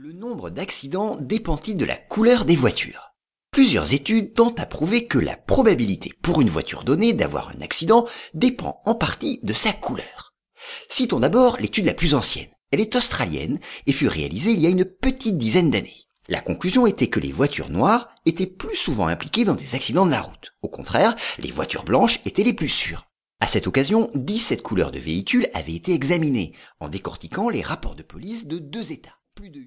Le nombre d'accidents dépend-il de la couleur des voitures? Plusieurs études tentent à prouver que la probabilité pour une voiture donnée d'avoir un accident dépend en partie de sa couleur. Citons d'abord l'étude la plus ancienne. Elle est australienne et fut réalisée il y a une petite dizaine d'années. La conclusion était que les voitures noires étaient plus souvent impliquées dans des accidents de la route. Au contraire, les voitures blanches étaient les plus sûres. À cette occasion, 17 couleurs de véhicules avaient été examinées, en décortiquant les rapports de police de deux États. Plus de